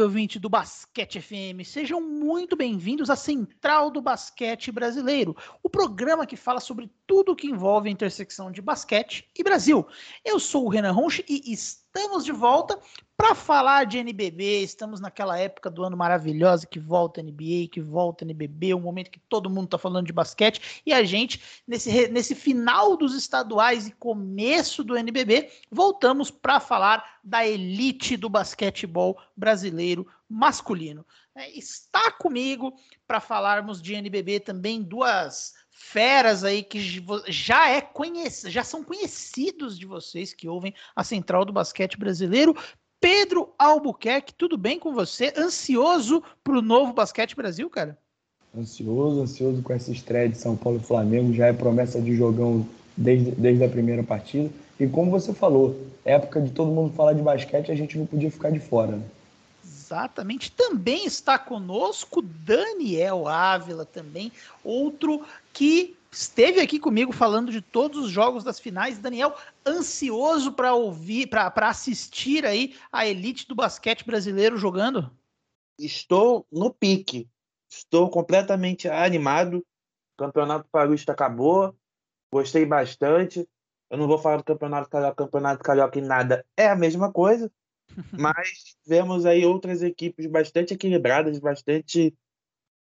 Salve, ouvinte do Basquete FM! Sejam muito bem-vindos à Central do Basquete Brasileiro, o programa que fala sobre tudo o que envolve a intersecção de basquete e Brasil. Eu sou o Renan Ronche e estamos de volta para falar de NBB. Estamos naquela época do ano maravilhosa que volta NBA, que volta NBB, um momento que todo mundo está falando de basquete e a gente, nesse, nesse final dos estaduais e começo do NBB, voltamos para falar da elite do basquetebol brasileiro masculino. É, está comigo para falarmos de NBB também duas feras aí que já é conhec já são conhecidos de vocês que ouvem a Central do Basquete Brasileiro. Pedro Albuquerque, tudo bem com você? Ansioso para o novo Basquete Brasil, cara? Ansioso, ansioso com essa estreia de São Paulo e Flamengo. Já é promessa de jogão desde, desde a primeira partida. E como você falou, época de todo mundo falar de basquete, a gente não podia ficar de fora, né? Exatamente. Também está conosco Daniel Ávila, também, outro que esteve aqui comigo falando de todos os jogos das finais. Daniel, ansioso para ouvir, para assistir aí a elite do basquete brasileiro jogando? Estou no pique. Estou completamente animado. O Campeonato Paulista acabou. Gostei bastante. Eu não vou falar do Campeonato Carioca, Campeonato Carioca em nada é a mesma coisa. mas vemos aí outras equipes bastante equilibradas, bastante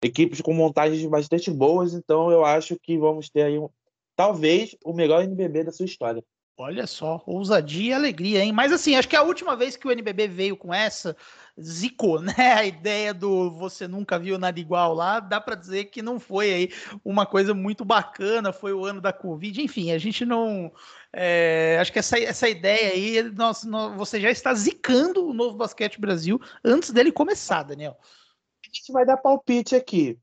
equipes com montagens bastante boas, então eu acho que vamos ter aí um, talvez o melhor NBB da sua história. Olha só, ousadia e alegria, hein? Mas assim, acho que a última vez que o NBB veio com essa, zicou, né? A ideia do você nunca viu nada igual lá, dá para dizer que não foi aí uma coisa muito bacana, foi o ano da Covid, enfim, a gente não. É, acho que essa, essa ideia aí, nós, nós, você já está zicando o novo Basquete Brasil antes dele começar, Daniel gente vai dar palpite aqui.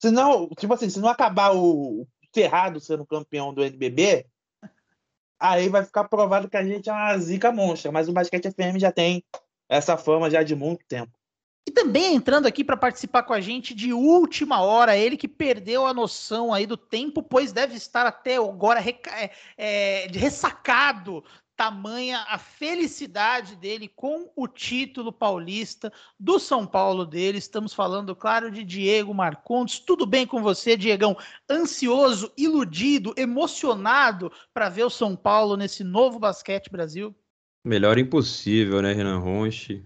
Se não, tipo assim, se não acabar o Cerrado sendo campeão do NBB, aí vai ficar provado que a gente é uma zica monstra. Mas o Basquete FM já tem essa fama já de muito tempo. E também entrando aqui para participar com a gente de última hora, ele que perdeu a noção aí do tempo, pois deve estar até agora é, é, ressacado tamanha a felicidade dele com o título paulista do São Paulo dele. Estamos falando, claro, de Diego Marcondes. Tudo bem com você, Diegão? Ansioso, iludido, emocionado para ver o São Paulo nesse novo basquete Brasil? Melhor impossível, né, Renan Ronche?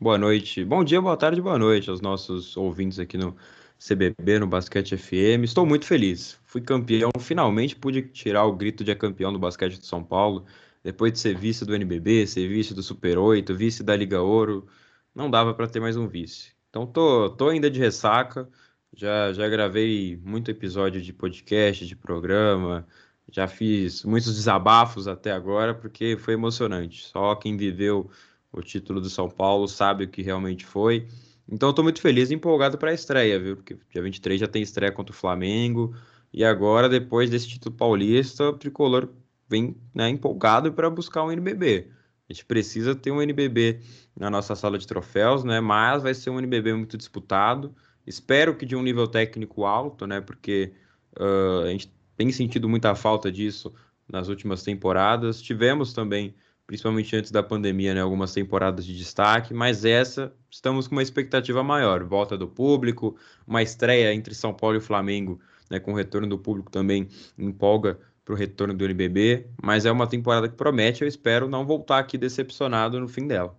Boa noite, bom dia, boa tarde, boa noite aos nossos ouvintes aqui no CBB, no Basquete FM. Estou muito feliz. Fui campeão, finalmente pude tirar o grito de campeão do basquete do São Paulo depois de ser vice do NBB, ser vice do Super 8, vice da Liga Ouro, não dava para ter mais um vice. Então tô, tô ainda de ressaca, já, já gravei muito episódio de podcast, de programa, já fiz muitos desabafos até agora, porque foi emocionante. Só quem viveu o título do São Paulo sabe o que realmente foi. Então eu tô muito feliz e empolgado para a estreia, viu? Porque dia 23 já tem estreia contra o Flamengo. E agora, depois desse título paulista, o tricolor vem né, empolgado para buscar um NBB. A gente precisa ter um NBB na nossa sala de troféus, né? Mas vai ser um NBB muito disputado. Espero que de um nível técnico alto, né? Porque uh, a gente tem sentido muita falta disso nas últimas temporadas. Tivemos também, principalmente antes da pandemia, né, algumas temporadas de destaque, mas essa estamos com uma expectativa maior. Volta do público, uma estreia entre São Paulo e Flamengo, né, com o retorno do público também empolga para o retorno do NBB, mas é uma temporada que promete. Eu espero não voltar aqui decepcionado no fim dela.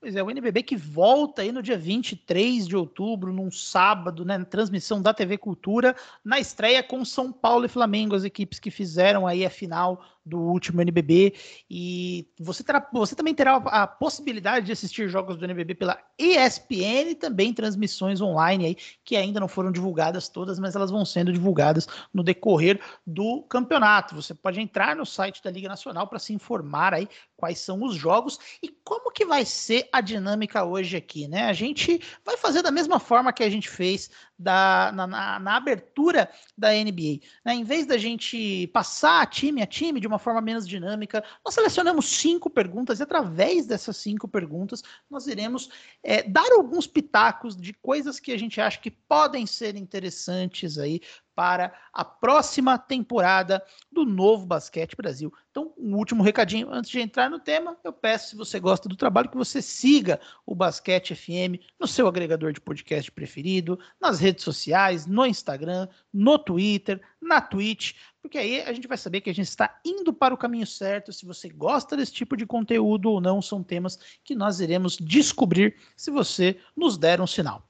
Pois é, o NBB que volta aí no dia 23 de outubro, num sábado, né, na transmissão da TV Cultura, na estreia com São Paulo e Flamengo, as equipes que fizeram aí a final do último NBB e você, terá, você também terá a possibilidade de assistir jogos do NBB pela ESPN e também transmissões online aí que ainda não foram divulgadas todas, mas elas vão sendo divulgadas no decorrer do campeonato. Você pode entrar no site da Liga Nacional para se informar aí quais são os jogos e como que vai ser a dinâmica hoje aqui, né? A gente vai fazer da mesma forma que a gente fez da, na, na, na, abertura da NBA. Né? Em vez da gente passar time a time de uma forma menos dinâmica, nós selecionamos cinco perguntas e através dessas cinco perguntas nós iremos é, dar alguns pitacos de coisas que a gente acha que podem ser interessantes aí para a próxima temporada do Novo Basquete Brasil. Então, um último recadinho antes de entrar no tema, eu peço, se você gosta do trabalho, que você siga o Basquete FM no seu agregador de podcast preferido, nas redes sociais, no Instagram, no Twitter, na Twitch, porque aí a gente vai saber que a gente está indo para o caminho certo. Se você gosta desse tipo de conteúdo ou não, são temas que nós iremos descobrir se você nos der um sinal.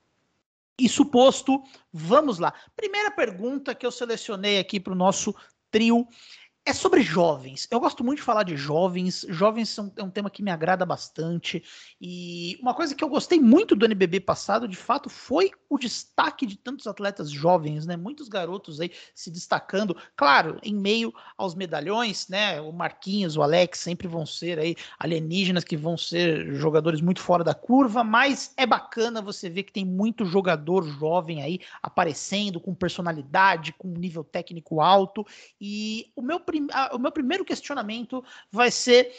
Isso posto, vamos lá. Primeira pergunta que eu selecionei aqui para o nosso trio é sobre jovens. Eu gosto muito de falar de jovens. Jovens são, é um tema que me agrada bastante. E uma coisa que eu gostei muito do NBB passado, de fato, foi o destaque de tantos atletas jovens, né? Muitos garotos aí se destacando. Claro, em meio aos medalhões, né? O Marquinhos, o Alex sempre vão ser aí alienígenas que vão ser jogadores muito fora da curva, mas é bacana você ver que tem muito jogador jovem aí aparecendo com personalidade, com nível técnico alto. E o meu o meu primeiro questionamento vai ser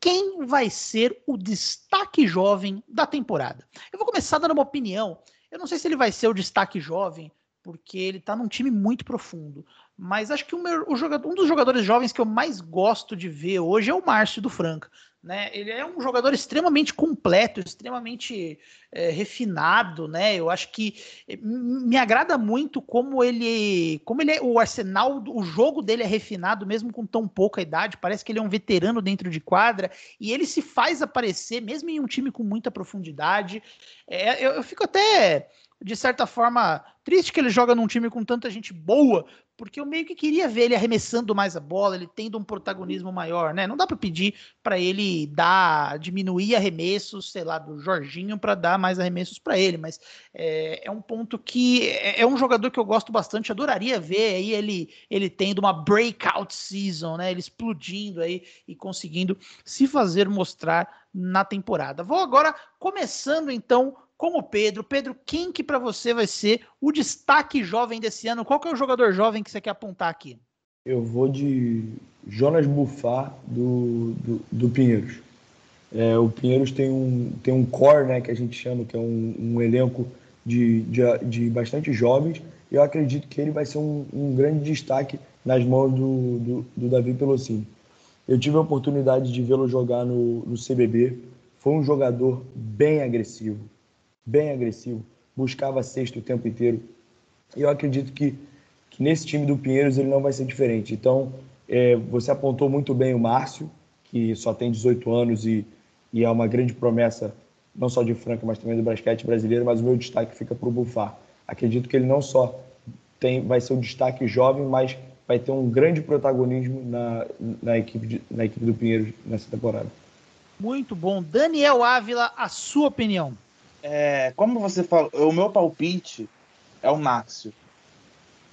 quem vai ser o destaque jovem da temporada. Eu vou começar dando uma opinião. Eu não sei se ele vai ser o destaque jovem, porque ele está num time muito profundo. Mas acho que o meu, o jogador, um dos jogadores jovens que eu mais gosto de ver hoje é o Márcio do Franca. Né? Ele é um jogador extremamente completo, extremamente é, refinado, né? Eu acho que eh, me agrada muito como ele, como ele é, o arsenal, o jogo dele é refinado mesmo com tão pouca idade. Parece que ele é um veterano dentro de quadra e ele se faz aparecer mesmo em um time com muita profundidade. É, eu, eu fico até de certa forma, triste que ele joga num time com tanta gente boa, porque eu meio que queria ver ele arremessando mais a bola, ele tendo um protagonismo maior, né? Não dá para pedir para ele dar, diminuir arremessos, sei lá, do Jorginho para dar mais arremessos para ele, mas é, é, um ponto que é, é, um jogador que eu gosto bastante, adoraria ver aí ele ele tendo uma breakout season, né? Ele explodindo aí e conseguindo se fazer mostrar na temporada. Vou agora começando então com o Pedro. Pedro, quem que para você vai ser o destaque jovem desse ano? Qual que é o jogador jovem que você quer apontar aqui? Eu vou de Jonas Bufar do, do, do Pinheiros. É, o Pinheiros tem um, tem um core, né, que a gente chama, que é um, um elenco de, de, de bastante jovens. Eu acredito que ele vai ser um, um grande destaque nas mãos do, do, do Davi Pelosini. Eu tive a oportunidade de vê-lo jogar no, no CBB. Foi um jogador bem agressivo, bem agressivo, buscava sexto o tempo inteiro. E eu acredito que, que nesse time do Pinheiros ele não vai ser diferente. Então, é, você apontou muito bem o Márcio, que só tem 18 anos e, e é uma grande promessa, não só de Franca, mas também do basquete brasileiro, mas o meu destaque fica para o Bufar. Acredito que ele não só tem, vai ser um destaque jovem, mas vai ter um grande protagonismo na, na, equipe, de, na equipe do Pinheiros nessa temporada. Muito bom. Daniel Ávila, a sua opinião? É, como você falou, o meu palpite é o Márcio.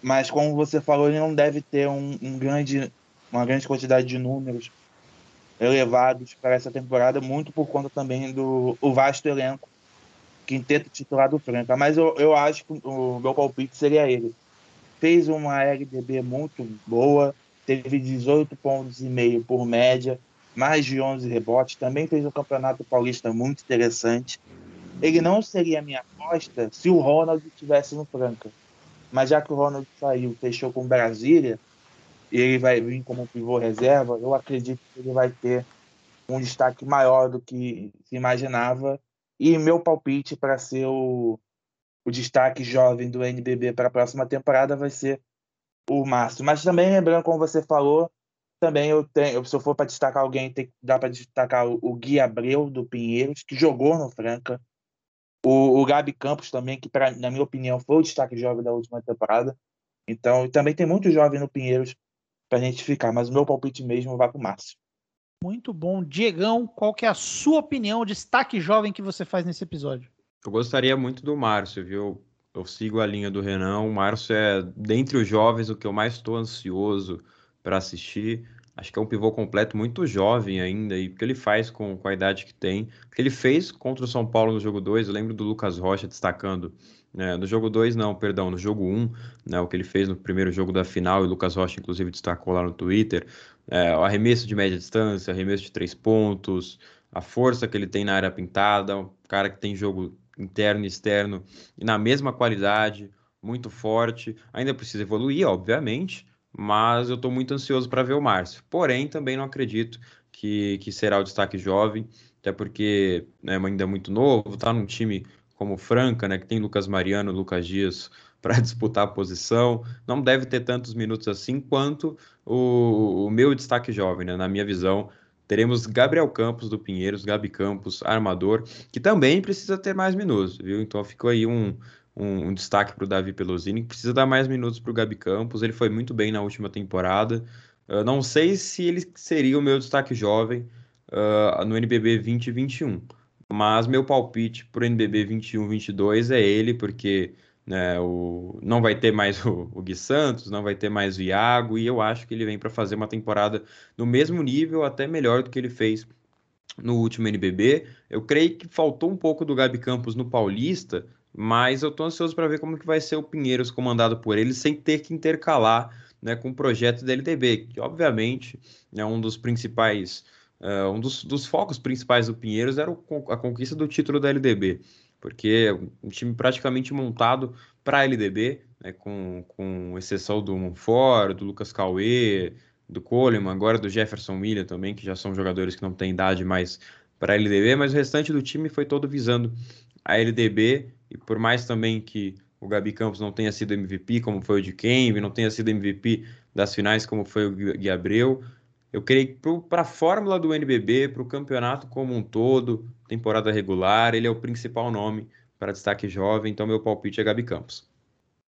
Mas como você falou, ele não deve ter um, um grande, uma grande quantidade de números elevados para essa temporada, muito por conta também do o vasto elenco quinteto titular do Franca. Mas eu, eu acho que o meu palpite seria ele. Fez uma LDB muito boa, teve 18 pontos e meio por média, mais de 11 rebotes, também fez um campeonato paulista muito interessante ele não seria a minha aposta se o Ronald estivesse no Franca. Mas já que o Ronald saiu, fechou com Brasília, e ele vai vir como pivô reserva, eu acredito que ele vai ter um destaque maior do que se imaginava. E meu palpite para ser o, o destaque jovem do NBB para a próxima temporada vai ser o Márcio. Mas também lembrando, como você falou, também eu tenho, se eu for para destacar alguém, tem, dá para destacar o, o Gui Abreu do Pinheiros, que jogou no Franca, o, o Gabi Campos também, que pra, na minha opinião foi o destaque jovem da última temporada. Então, também tem muito jovem no Pinheiros para a gente ficar, mas o meu palpite mesmo vai para o Márcio. Muito bom. Diegão, qual que é a sua opinião, o destaque jovem que você faz nesse episódio? Eu gostaria muito do Márcio, viu? Eu sigo a linha do Renan. O Márcio é, dentre os jovens, o que eu mais estou ansioso para assistir. Acho que é um pivô completo muito jovem ainda, e o que ele faz com, com a idade que tem. O que ele fez contra o São Paulo no jogo 2, eu lembro do Lucas Rocha destacando. Né, no jogo 2, não, perdão, no jogo 1, um, né, o que ele fez no primeiro jogo da final, e o Lucas Rocha, inclusive, destacou lá no Twitter. É, o arremesso de média distância, arremesso de três pontos, a força que ele tem na área pintada, um cara que tem jogo interno e externo e na mesma qualidade muito forte. Ainda precisa evoluir, obviamente, mas eu estou muito ansioso para ver o Márcio. Porém, também não acredito que, que será o destaque jovem, até porque né, ainda é muito novo, está num time como Franca, né, que tem Lucas Mariano, Lucas Dias para disputar a posição, não deve ter tantos minutos assim quanto o, o meu destaque jovem, né, na minha visão. Teremos Gabriel Campos do Pinheiros, Gabi Campos, armador, que também precisa ter mais minutos, viu? Então ficou aí um, um, um destaque para o Davi Pelosini, que precisa dar mais minutos para o Gabi Campos. Ele foi muito bem na última temporada. Uh, não sei se ele seria o meu destaque jovem uh, no NBB 2021, mas meu palpite para o NBB 21-22 é ele, porque né, o, não vai ter mais o, o Gui Santos, não vai ter mais o Iago, e eu acho que ele vem para fazer uma temporada no mesmo nível, até melhor do que ele fez no último NBB. Eu creio que faltou um pouco do Gabi Campos no Paulista, mas eu estou ansioso para ver como que vai ser o Pinheiros comandado por ele, sem ter que intercalar né, com o projeto da LDB, que obviamente é um dos principais, uh, um dos, dos, focos principais do Pinheiros era o, a conquista do título da LDB, porque é um time praticamente montado para a LDB, né, com, com exceção do Monfort, do Lucas Cauê, do Coleman, agora do Jefferson William também, que já são jogadores que não têm idade mais para a LDB, mas o restante do time foi todo visando a LDB e por mais também que o Gabi Campos não tenha sido MVP, como foi o de Kembe, não tenha sido MVP das finais, como foi o Gui Abreu, eu creio que para a fórmula do NBB, para o campeonato como um todo, temporada regular, ele é o principal nome para destaque jovem, então meu palpite é Gabi Campos.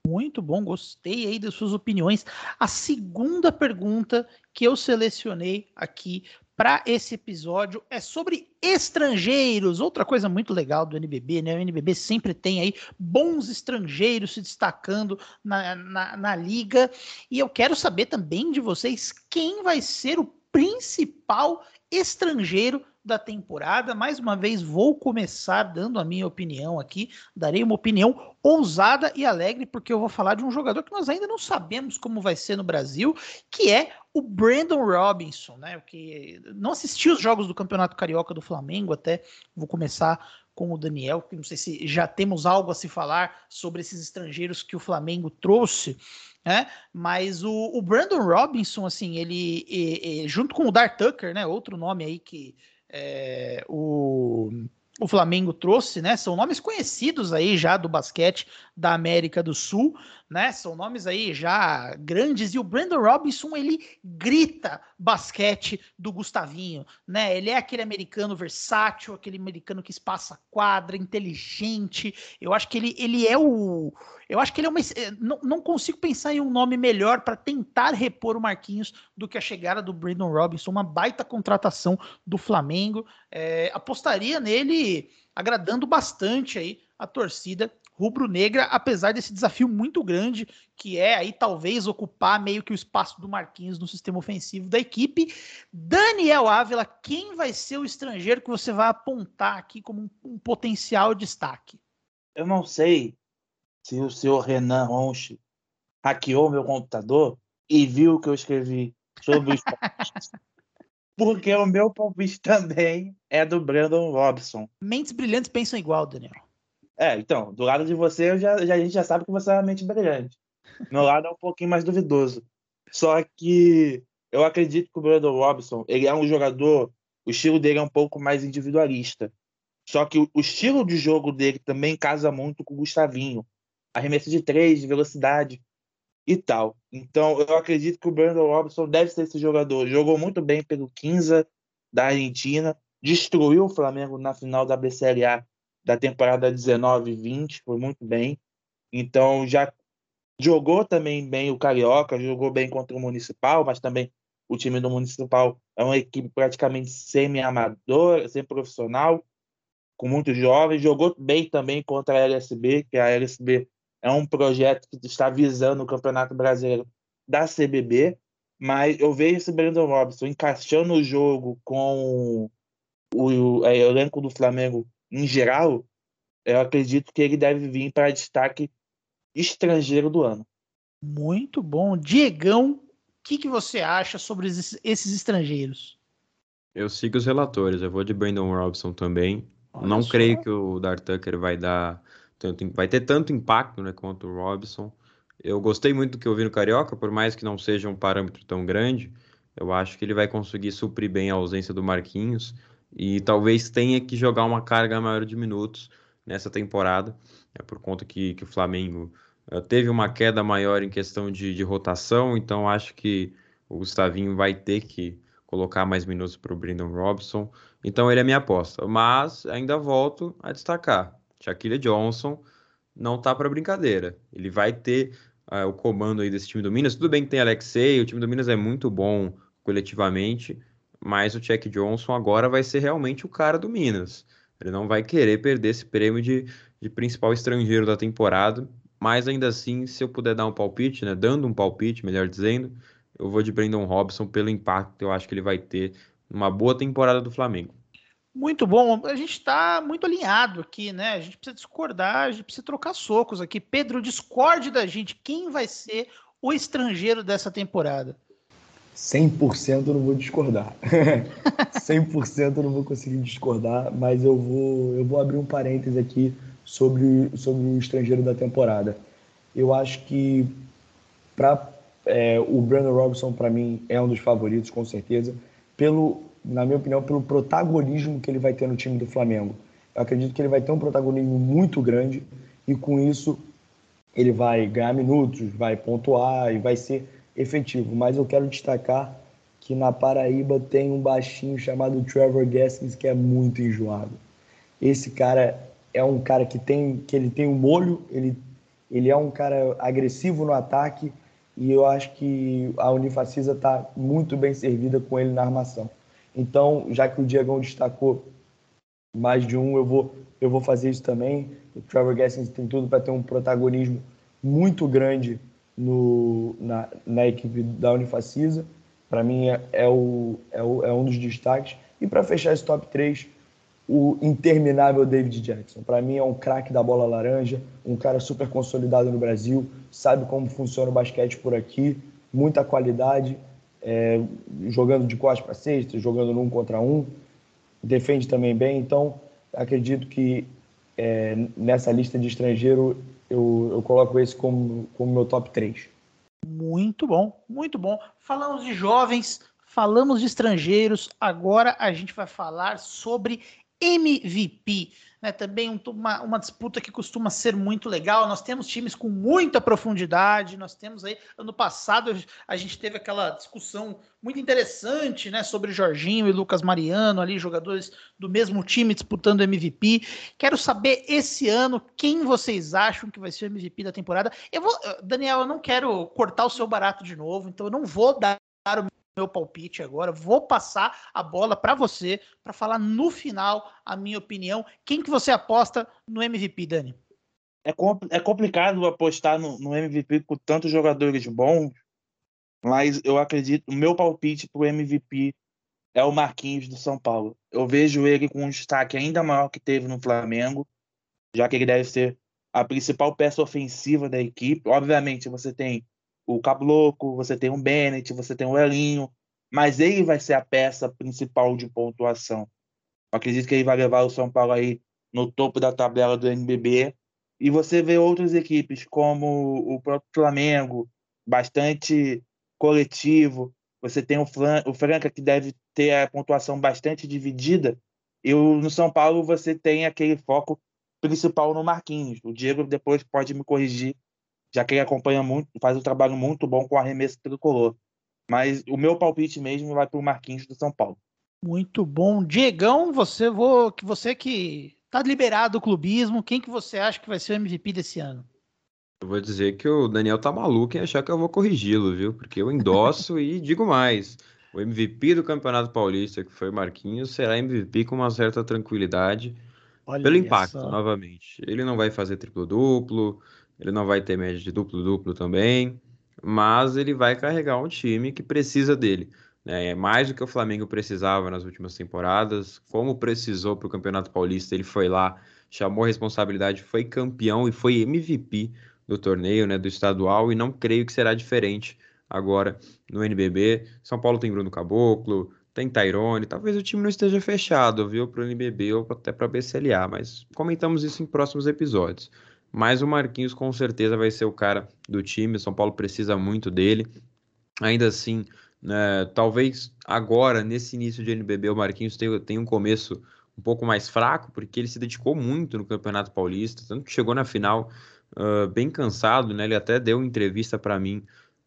Muito bom, gostei aí das suas opiniões. A segunda pergunta que eu selecionei aqui para esse episódio é sobre estrangeiros. Outra coisa muito legal do NBB, né? O NBB sempre tem aí bons estrangeiros se destacando na, na, na liga. E eu quero saber também de vocês quem vai ser o principal estrangeiro da temporada. Mais uma vez, vou começar dando a minha opinião aqui. Darei uma opinião ousada e alegre, porque eu vou falar de um jogador que nós ainda não sabemos como vai ser no Brasil, que é o Brandon Robinson, né? Que não assisti os jogos do Campeonato Carioca do Flamengo, até vou começar com o Daniel, que não sei se já temos algo a se falar sobre esses estrangeiros que o Flamengo trouxe. Né? Mas o, o Brandon Robinson, assim, ele, ele, junto com o Dar Tucker, né? Outro nome aí que é, o, o Flamengo trouxe, né? São nomes conhecidos aí já do basquete da América do Sul, né? São nomes aí já grandes e o Brandon Robinson ele grita basquete do Gustavinho, né? Ele é aquele americano versátil, aquele americano que espaça quadra, inteligente. Eu acho que ele, ele é o eu acho que ele é uma eh, não, não consigo pensar em um nome melhor para tentar repor o Marquinhos do que a chegada do Brandon Robinson, uma baita contratação do Flamengo. É, apostaria nele agradando bastante aí a torcida rubro-negra, apesar desse desafio muito grande, que é aí talvez ocupar meio que o espaço do Marquinhos no sistema ofensivo da equipe. Daniel Ávila, quem vai ser o estrangeiro que você vai apontar aqui como um, um potencial destaque? Eu não sei se o senhor Renan Ronche hackeou meu computador e viu o que eu escrevi sobre os porque o meu palpite também é do Brandon Robson. Mentes brilhantes pensam igual, Daniel. É, então, do lado de você, já, já, a gente já sabe que você é uma mente brilhante. Meu lado é um pouquinho mais duvidoso. Só que eu acredito que o Brandon Robson, ele é um jogador, o estilo dele é um pouco mais individualista. Só que o, o estilo de jogo dele também casa muito com o Gustavinho. Arremesso de três, de velocidade e tal. Então, eu acredito que o Brandon Robson deve ser esse jogador. Jogou muito bem pelo 15 da Argentina, destruiu o Flamengo na final da BCLA da temporada 19 e 20, foi muito bem. Então já jogou também bem o Carioca, jogou bem contra o Municipal, mas também o time do Municipal é uma equipe praticamente semi-amadora, semi-profissional, com muitos jovens. Jogou bem também contra a LSB, que a LSB é um projeto que está visando o Campeonato Brasileiro da CBB, mas eu vejo esse Brandon Robson encaixando o jogo com o, o, é, o elenco do Flamengo em geral, eu acredito que ele deve vir para destaque estrangeiro do ano. Muito bom. Diegão, o que, que você acha sobre esses, esses estrangeiros? Eu sigo os relatores, eu vou de Brandon Robson também. Olha Não só. creio que o Dar Tucker vai dar tanto, vai ter tanto impacto né, quanto o Robson. Eu gostei muito do que eu vi no Carioca, por mais que não seja um parâmetro tão grande, eu acho que ele vai conseguir suprir bem a ausência do Marquinhos e talvez tenha que jogar uma carga maior de minutos nessa temporada, é por conta que, que o Flamengo uh, teve uma queda maior em questão de, de rotação, então acho que o Gustavinho vai ter que colocar mais minutos para o Brandon Robson. Então ele é minha aposta. Mas ainda volto a destacar: Shaquille Johnson não tá para brincadeira. Ele vai ter uh, o comando aí desse time do Minas. Tudo bem que tem Alexei, o time do Minas é muito bom coletivamente, mas o Chuck Johnson agora vai ser realmente o cara do Minas. Ele não vai querer perder esse prêmio de, de principal estrangeiro da temporada. Mas ainda assim, se eu puder dar um palpite, né, dando um palpite, melhor dizendo, eu vou de Brandon Robson pelo impacto que eu acho que ele vai ter numa boa temporada do Flamengo. Muito bom. A gente está muito alinhado aqui, né? A gente precisa discordar, a gente precisa trocar socos aqui. Pedro, discorde da gente. Quem vai ser o estrangeiro dessa temporada? 100% eu não vou discordar. 100% eu não vou conseguir discordar, mas eu vou, eu vou abrir um parêntese aqui sobre, sobre o estrangeiro da temporada. Eu acho que para é, o Brandon Robinson, para mim, é um dos favoritos, com certeza, pelo, na minha opinião, pelo protagonismo que ele vai ter no time do Flamengo. Eu acredito que ele vai ter um protagonismo muito grande e, com isso, ele vai ganhar minutos, vai pontuar e vai ser efetivo. Mas eu quero destacar que na Paraíba tem um baixinho chamado Trevor Gaskins que é muito enjoado. Esse cara é um cara que tem que ele tem um molho, ele, ele é um cara agressivo no ataque e eu acho que a Unifacisa está muito bem servida com ele na armação. Então, já que o Diegão destacou mais de um, eu vou, eu vou fazer isso também. O Trevor Gaskins tem tudo para ter um protagonismo muito grande no, na, na equipe da Unifacisa. Para mim, é, é, o, é, o, é um dos destaques. E para fechar esse top 3, o interminável David Jackson. Para mim é um craque da bola laranja, um cara super consolidado no Brasil, sabe como funciona o basquete por aqui, muita qualidade, é, jogando de costas para cesta, jogando num contra um, defende também bem. Então, acredito que é, nessa lista de estrangeiro eu, eu coloco esse como, como meu top 3. Muito bom, muito bom. Falamos de jovens, falamos de estrangeiros, agora a gente vai falar sobre MVP. Né, também uma, uma, disputa que costuma ser muito legal. Nós temos times com muita profundidade. Nós temos aí, ano passado, a gente teve aquela discussão muito interessante né, sobre Jorginho e Lucas Mariano, ali, jogadores do mesmo time disputando MVP. Quero saber esse ano quem vocês acham que vai ser o MVP da temporada. Eu vou, Daniel, eu não quero cortar o seu barato de novo, então eu não vou dar o meu palpite agora. Vou passar a bola para você para falar no final a minha opinião. Quem que você aposta no MVP, Dani? É, compl é complicado apostar no, no, MVP com tantos jogadores bons, mas eu acredito, o meu palpite para o MVP é o Marquinhos do São Paulo. Eu vejo ele com um destaque ainda maior que teve no Flamengo, já que ele deve ser a principal peça ofensiva da equipe. Obviamente, você tem o Cabloco, você tem o Bennett, você tem o Elinho, mas ele vai ser a peça principal de pontuação. Eu acredito que ele vai levar o São Paulo aí no topo da tabela do NBB. E você vê outras equipes, como o próprio Flamengo, bastante coletivo. Você tem o, Fran o Franca, que deve ter a pontuação bastante dividida. E o, no São Paulo você tem aquele foco principal no Marquinhos. O Diego depois pode me corrigir já que ele acompanha muito, faz um trabalho muito bom com arremesso tricolor. Mas o meu palpite mesmo vai para o Marquinhos do São Paulo. Muito bom. Diegão, você, vou, que você que está liberado do clubismo, quem que você acha que vai ser o MVP desse ano? Eu vou dizer que o Daniel tá maluco em achar que eu vou corrigi-lo, viu? Porque eu endosso e digo mais. O MVP do Campeonato Paulista, que foi o Marquinhos, será MVP com uma certa tranquilidade. Olha pelo impacto, só. novamente. Ele não vai fazer triplo-duplo, ele não vai ter média de duplo-duplo também, mas ele vai carregar um time que precisa dele. Né? É mais do que o Flamengo precisava nas últimas temporadas, como precisou para o Campeonato Paulista, ele foi lá, chamou a responsabilidade, foi campeão e foi MVP do torneio, né, do estadual, e não creio que será diferente agora no NBB. São Paulo tem Bruno Caboclo, tem Tyrone, talvez o time não esteja fechado, viu, para o NBB ou até para a BCLA, mas comentamos isso em próximos episódios. Mas o Marquinhos com certeza vai ser o cara do time. São Paulo precisa muito dele. Ainda assim, né, talvez agora, nesse início de NBB, o Marquinhos tenha, tenha um começo um pouco mais fraco, porque ele se dedicou muito no Campeonato Paulista, tanto que chegou na final uh, bem cansado, né? Ele até deu entrevista para mim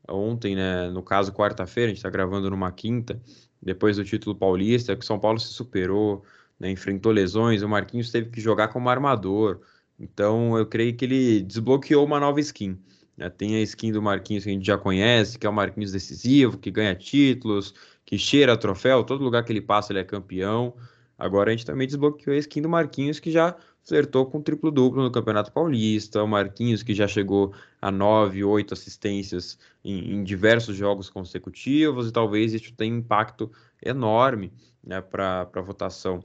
ontem, né? No caso, quarta-feira, a gente está gravando numa quinta, depois do título paulista, que o São Paulo se superou, né? enfrentou lesões, o Marquinhos teve que jogar como armador. Então, eu creio que ele desbloqueou uma nova skin. Né? Tem a skin do Marquinhos que a gente já conhece, que é o Marquinhos decisivo, que ganha títulos, que cheira troféu, todo lugar que ele passa ele é campeão. Agora a gente também desbloqueou a skin do Marquinhos, que já flertou com triplo-duplo no Campeonato Paulista. O Marquinhos, que já chegou a nove, oito assistências em, em diversos jogos consecutivos, e talvez isso tenha impacto enorme né, para a votação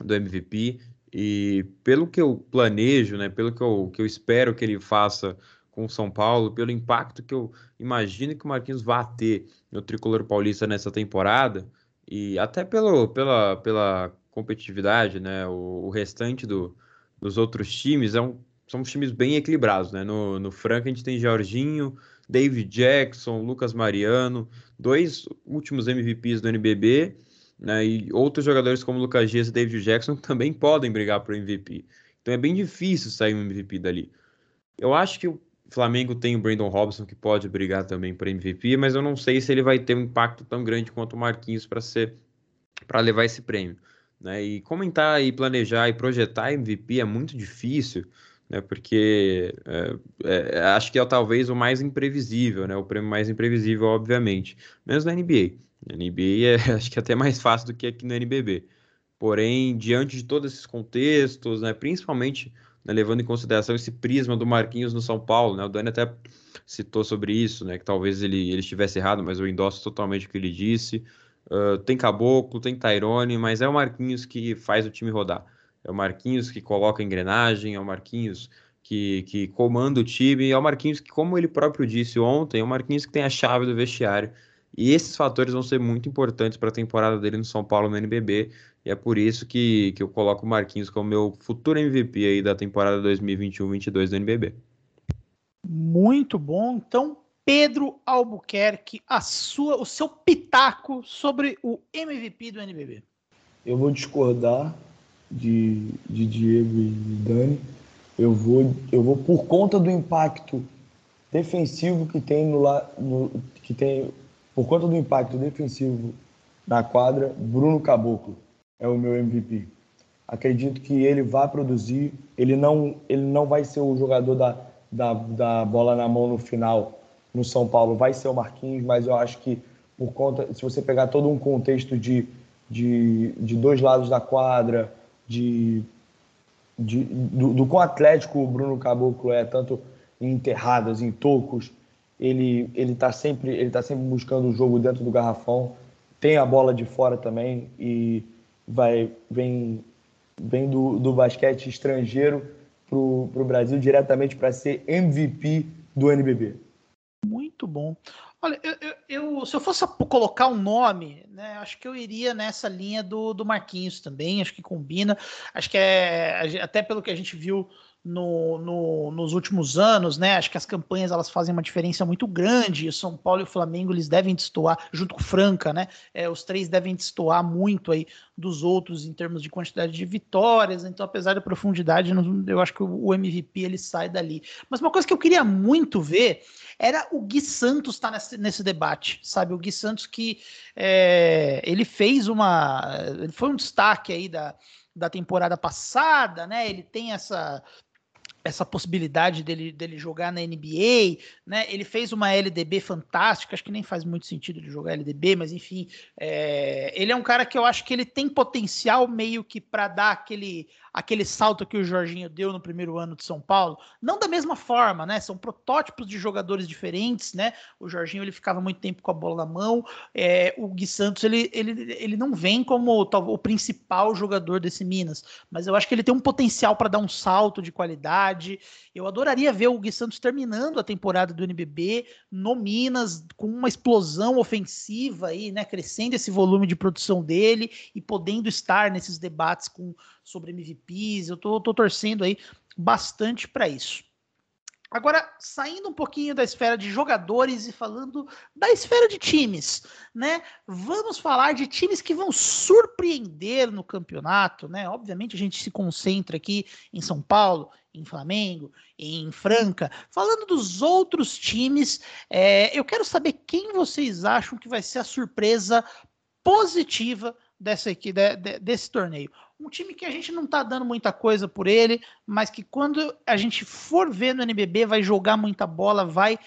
do MVP. E pelo que eu planejo, né, pelo que eu, que eu espero que ele faça com o São Paulo, pelo impacto que eu imagino que o Marquinhos vá ter no tricolor paulista nessa temporada, e até pelo, pela, pela competitividade, né? O, o restante do, dos outros times é um, são times bem equilibrados, né? No, no Franca a gente tem Jorginho, David Jackson, Lucas Mariano, dois últimos MVPs do NBB, né? E outros jogadores como Lucas Dias e David Jackson também podem brigar para o MVP. Então é bem difícil sair um MVP dali. Eu acho que o Flamengo tem o Brandon Robson que pode brigar também para MVP, mas eu não sei se ele vai ter um impacto tão grande quanto o Marquinhos para ser para levar esse prêmio. Né? E comentar e planejar e projetar MVP é muito difícil, né? Porque é, é, acho que é talvez o mais imprevisível, né? O prêmio mais imprevisível, obviamente, menos na NBA. Na NBA é acho que é até mais fácil do que aqui no NBB. Porém, diante de todos esses contextos, né? Principalmente né, levando em consideração esse prisma do Marquinhos no São Paulo, né? O Dani até citou sobre isso, né? Que talvez ele, ele estivesse errado, mas eu endosso totalmente o que ele disse. Uh, tem Caboclo, tem Tairone, mas é o Marquinhos que faz o time rodar. É o Marquinhos que coloca a engrenagem, é o Marquinhos que, que comanda o time, é o Marquinhos que, como ele próprio disse ontem, é o Marquinhos que tem a chave do vestiário. E esses fatores vão ser muito importantes para a temporada dele no São Paulo no NBB. E é por isso que, que eu coloco o Marquinhos como meu futuro MVP aí da temporada 2021-22 do NBB. Muito bom. Então, Pedro Albuquerque, a sua, o seu pitaco sobre o MVP do NBB. Eu vou discordar de, de Diego e Dani. Eu vou, eu vou por conta do impacto defensivo que tem no, no que tem por conta do impacto defensivo na quadra, Bruno Caboclo é o meu MVP. Acredito que ele vai produzir, ele não, ele não vai ser o jogador da, da, da bola na mão no final no São Paulo, vai ser o Marquinhos, mas eu acho que por conta, se você pegar todo um contexto de, de, de dois lados da quadra, de, de do, do quão atlético o Bruno Caboclo é, tanto em enterradas, em tocos, ele ele está sempre ele tá sempre buscando o jogo dentro do garrafão, tem a bola de fora também e vai vem vem do, do basquete estrangeiro para o Brasil diretamente para ser MVP do NBB. Muito bom. Olha, eu, eu, se eu fosse colocar um nome, né, acho que eu iria nessa linha do, do Marquinhos também, acho que combina. Acho que é, até pelo que a gente viu no, no, nos últimos anos, né? Acho que as campanhas elas fazem uma diferença muito grande. O São Paulo e o Flamengo eles devem destoar, junto com o Franca, né? É, os três devem destoar muito aí dos outros em termos de quantidade de vitórias. Então, apesar da profundidade, eu acho que o MVP ele sai dali. Mas uma coisa que eu queria muito ver era o Gui Santos estar tá nesse, nesse debate, sabe? O Gui Santos que é, ele fez uma, ele foi um destaque aí da da temporada passada, né? Ele tem essa essa possibilidade dele, dele jogar na NBA, né? Ele fez uma LDB fantástica, acho que nem faz muito sentido ele jogar LDB, mas enfim, é, ele é um cara que eu acho que ele tem potencial meio que para dar aquele aquele salto que o Jorginho deu no primeiro ano de São Paulo, não da mesma forma, né? São protótipos de jogadores diferentes, né? O Jorginho ele ficava muito tempo com a bola na mão, é, o Gui Santos ele, ele, ele não vem como o, o principal jogador desse Minas, mas eu acho que ele tem um potencial para dar um salto de qualidade. Eu adoraria ver o Gui Santos terminando a temporada do NBB no Minas com uma explosão ofensiva aí, né? Crescendo esse volume de produção dele e podendo estar nesses debates com sobre MVPs. Eu tô, tô torcendo aí bastante para isso. Agora, saindo um pouquinho da esfera de jogadores e falando da esfera de times, né? Vamos falar de times que vão surpreender no campeonato, né? Obviamente a gente se concentra aqui em São Paulo, em Flamengo, em Franca. Falando dos outros times, é, eu quero saber quem vocês acham que vai ser a surpresa positiva dessa aqui, de, de, desse torneio. Um time que a gente não tá dando muita coisa por ele, mas que quando a gente for ver no NBB vai jogar muita bola, vai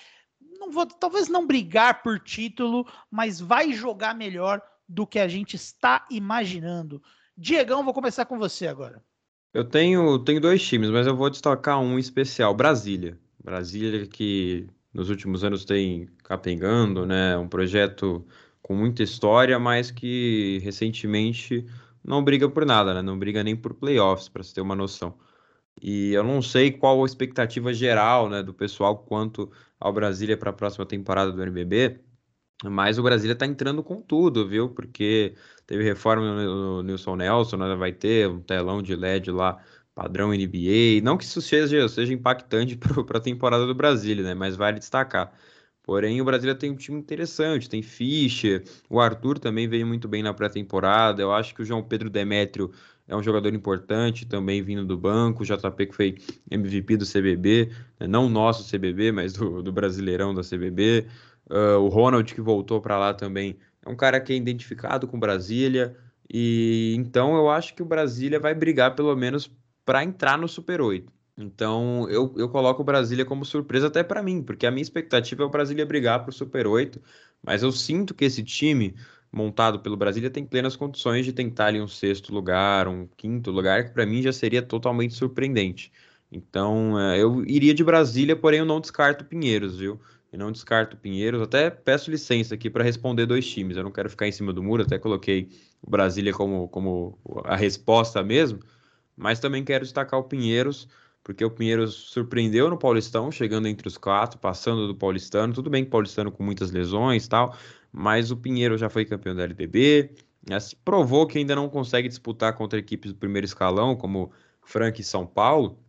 não vou, talvez não brigar por título, mas vai jogar melhor do que a gente está imaginando. Diegão, vou começar com você agora. Eu tenho, tenho dois times, mas eu vou destacar um especial, Brasília. Brasília que nos últimos anos tem capengando, né? Um projeto com muita história, mas que recentemente não briga por nada, né? Não briga nem por playoffs, para você ter uma noção. E eu não sei qual a expectativa geral, né, do pessoal quanto ao Brasília para a próxima temporada do NBB, mas o Brasília está entrando com tudo, viu? Porque teve reforma no, Nilson Nelson, né? vai ter um telão de LED lá padrão NBA. Não que isso seja, seja impactante para a temporada do Brasília, né? Mas vale destacar. Porém, o Brasília tem um time interessante, tem Fischer, o Arthur também veio muito bem na pré-temporada. Eu acho que o João Pedro Demétrio é um jogador importante, também vindo do banco. O JP que foi MVP do CBB, né? não nosso CBB, mas do, do Brasileirão da CBB. Uh, o Ronald que voltou para lá também é um cara que é identificado com Brasília. E então eu acho que o Brasília vai brigar pelo menos para entrar no Super 8. Então, eu, eu coloco o Brasília como surpresa até para mim, porque a minha expectativa é o Brasília brigar para o Super 8, mas eu sinto que esse time montado pelo Brasília tem plenas condições de tentar ali um sexto lugar, um quinto lugar, que para mim já seria totalmente surpreendente. Então, é, eu iria de Brasília, porém eu não descarto Pinheiros, viu? Eu não descarto Pinheiros, até peço licença aqui para responder dois times. Eu não quero ficar em cima do muro, até coloquei o Brasília como, como a resposta mesmo, mas também quero destacar o Pinheiros porque o Pinheiros surpreendeu no Paulistão, chegando entre os quatro, passando do Paulistano. Tudo bem que Paulistano com muitas lesões tal, mas o Pinheiro já foi campeão da LDB, provou que ainda não consegue disputar contra equipes do primeiro escalão, como Franca e São Paulo,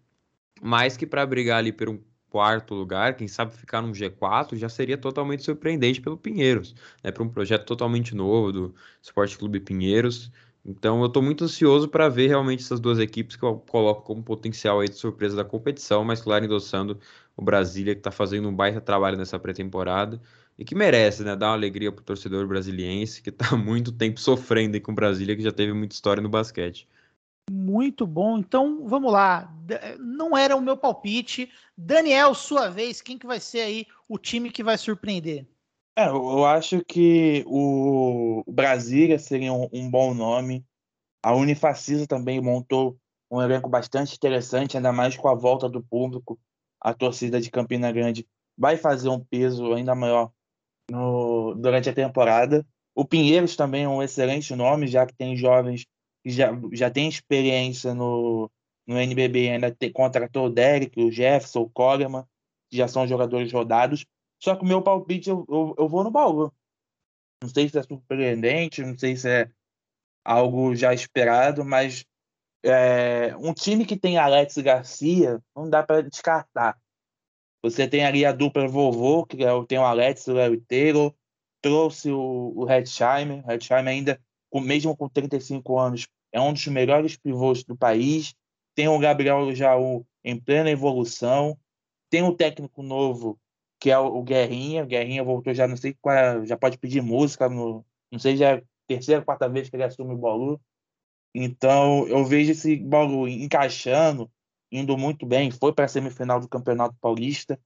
mas que para brigar ali por um quarto lugar, quem sabe ficar num G4, já seria totalmente surpreendente pelo Pinheiros, né, para um projeto totalmente novo do Esporte Clube Pinheiros. Então eu estou muito ansioso para ver realmente essas duas equipes que eu coloco como potencial aí de surpresa da competição, mas claro, endossando o Brasília, que está fazendo um baita trabalho nessa pré-temporada e que merece, né, dar uma alegria para o torcedor brasiliense que está muito tempo sofrendo com o Brasília, que já teve muita história no basquete. Muito bom. Então, vamos lá. Não era o meu palpite. Daniel, sua vez, quem que vai ser aí o time que vai surpreender? É, eu acho que o Brasília seria um, um bom nome. A Unifacisa também montou um elenco bastante interessante, ainda mais com a volta do público. A torcida de Campina Grande vai fazer um peso ainda maior no, durante a temporada. O Pinheiros também é um excelente nome, já que tem jovens que já, já têm experiência no, no NBB, ainda tem, contratou o Derek, o Jefferson, o Coleman, que já são jogadores rodados. Só que o meu palpite, eu, eu, eu vou no Bauru. Não sei se é surpreendente, não sei se é algo já esperado, mas é, um time que tem Alex Garcia não dá para descartar. Você tem ali a dupla vovô, que é, tem o Alex, o Léo Taylor, trouxe o, o Hetzheimer. O Hetzheimer ainda, mesmo com 35 anos, é um dos melhores pivôs do país. Tem o Gabriel Jaú em plena evolução. Tem um técnico novo que é o Guerrinha. O Guerrinha voltou já, não sei qual é, já pode pedir música, no, não sei, já é a terceira, quarta vez que ele assume o Bauru. Então, eu vejo esse Bauru encaixando, indo muito bem. Foi para a semifinal do Campeonato Paulista,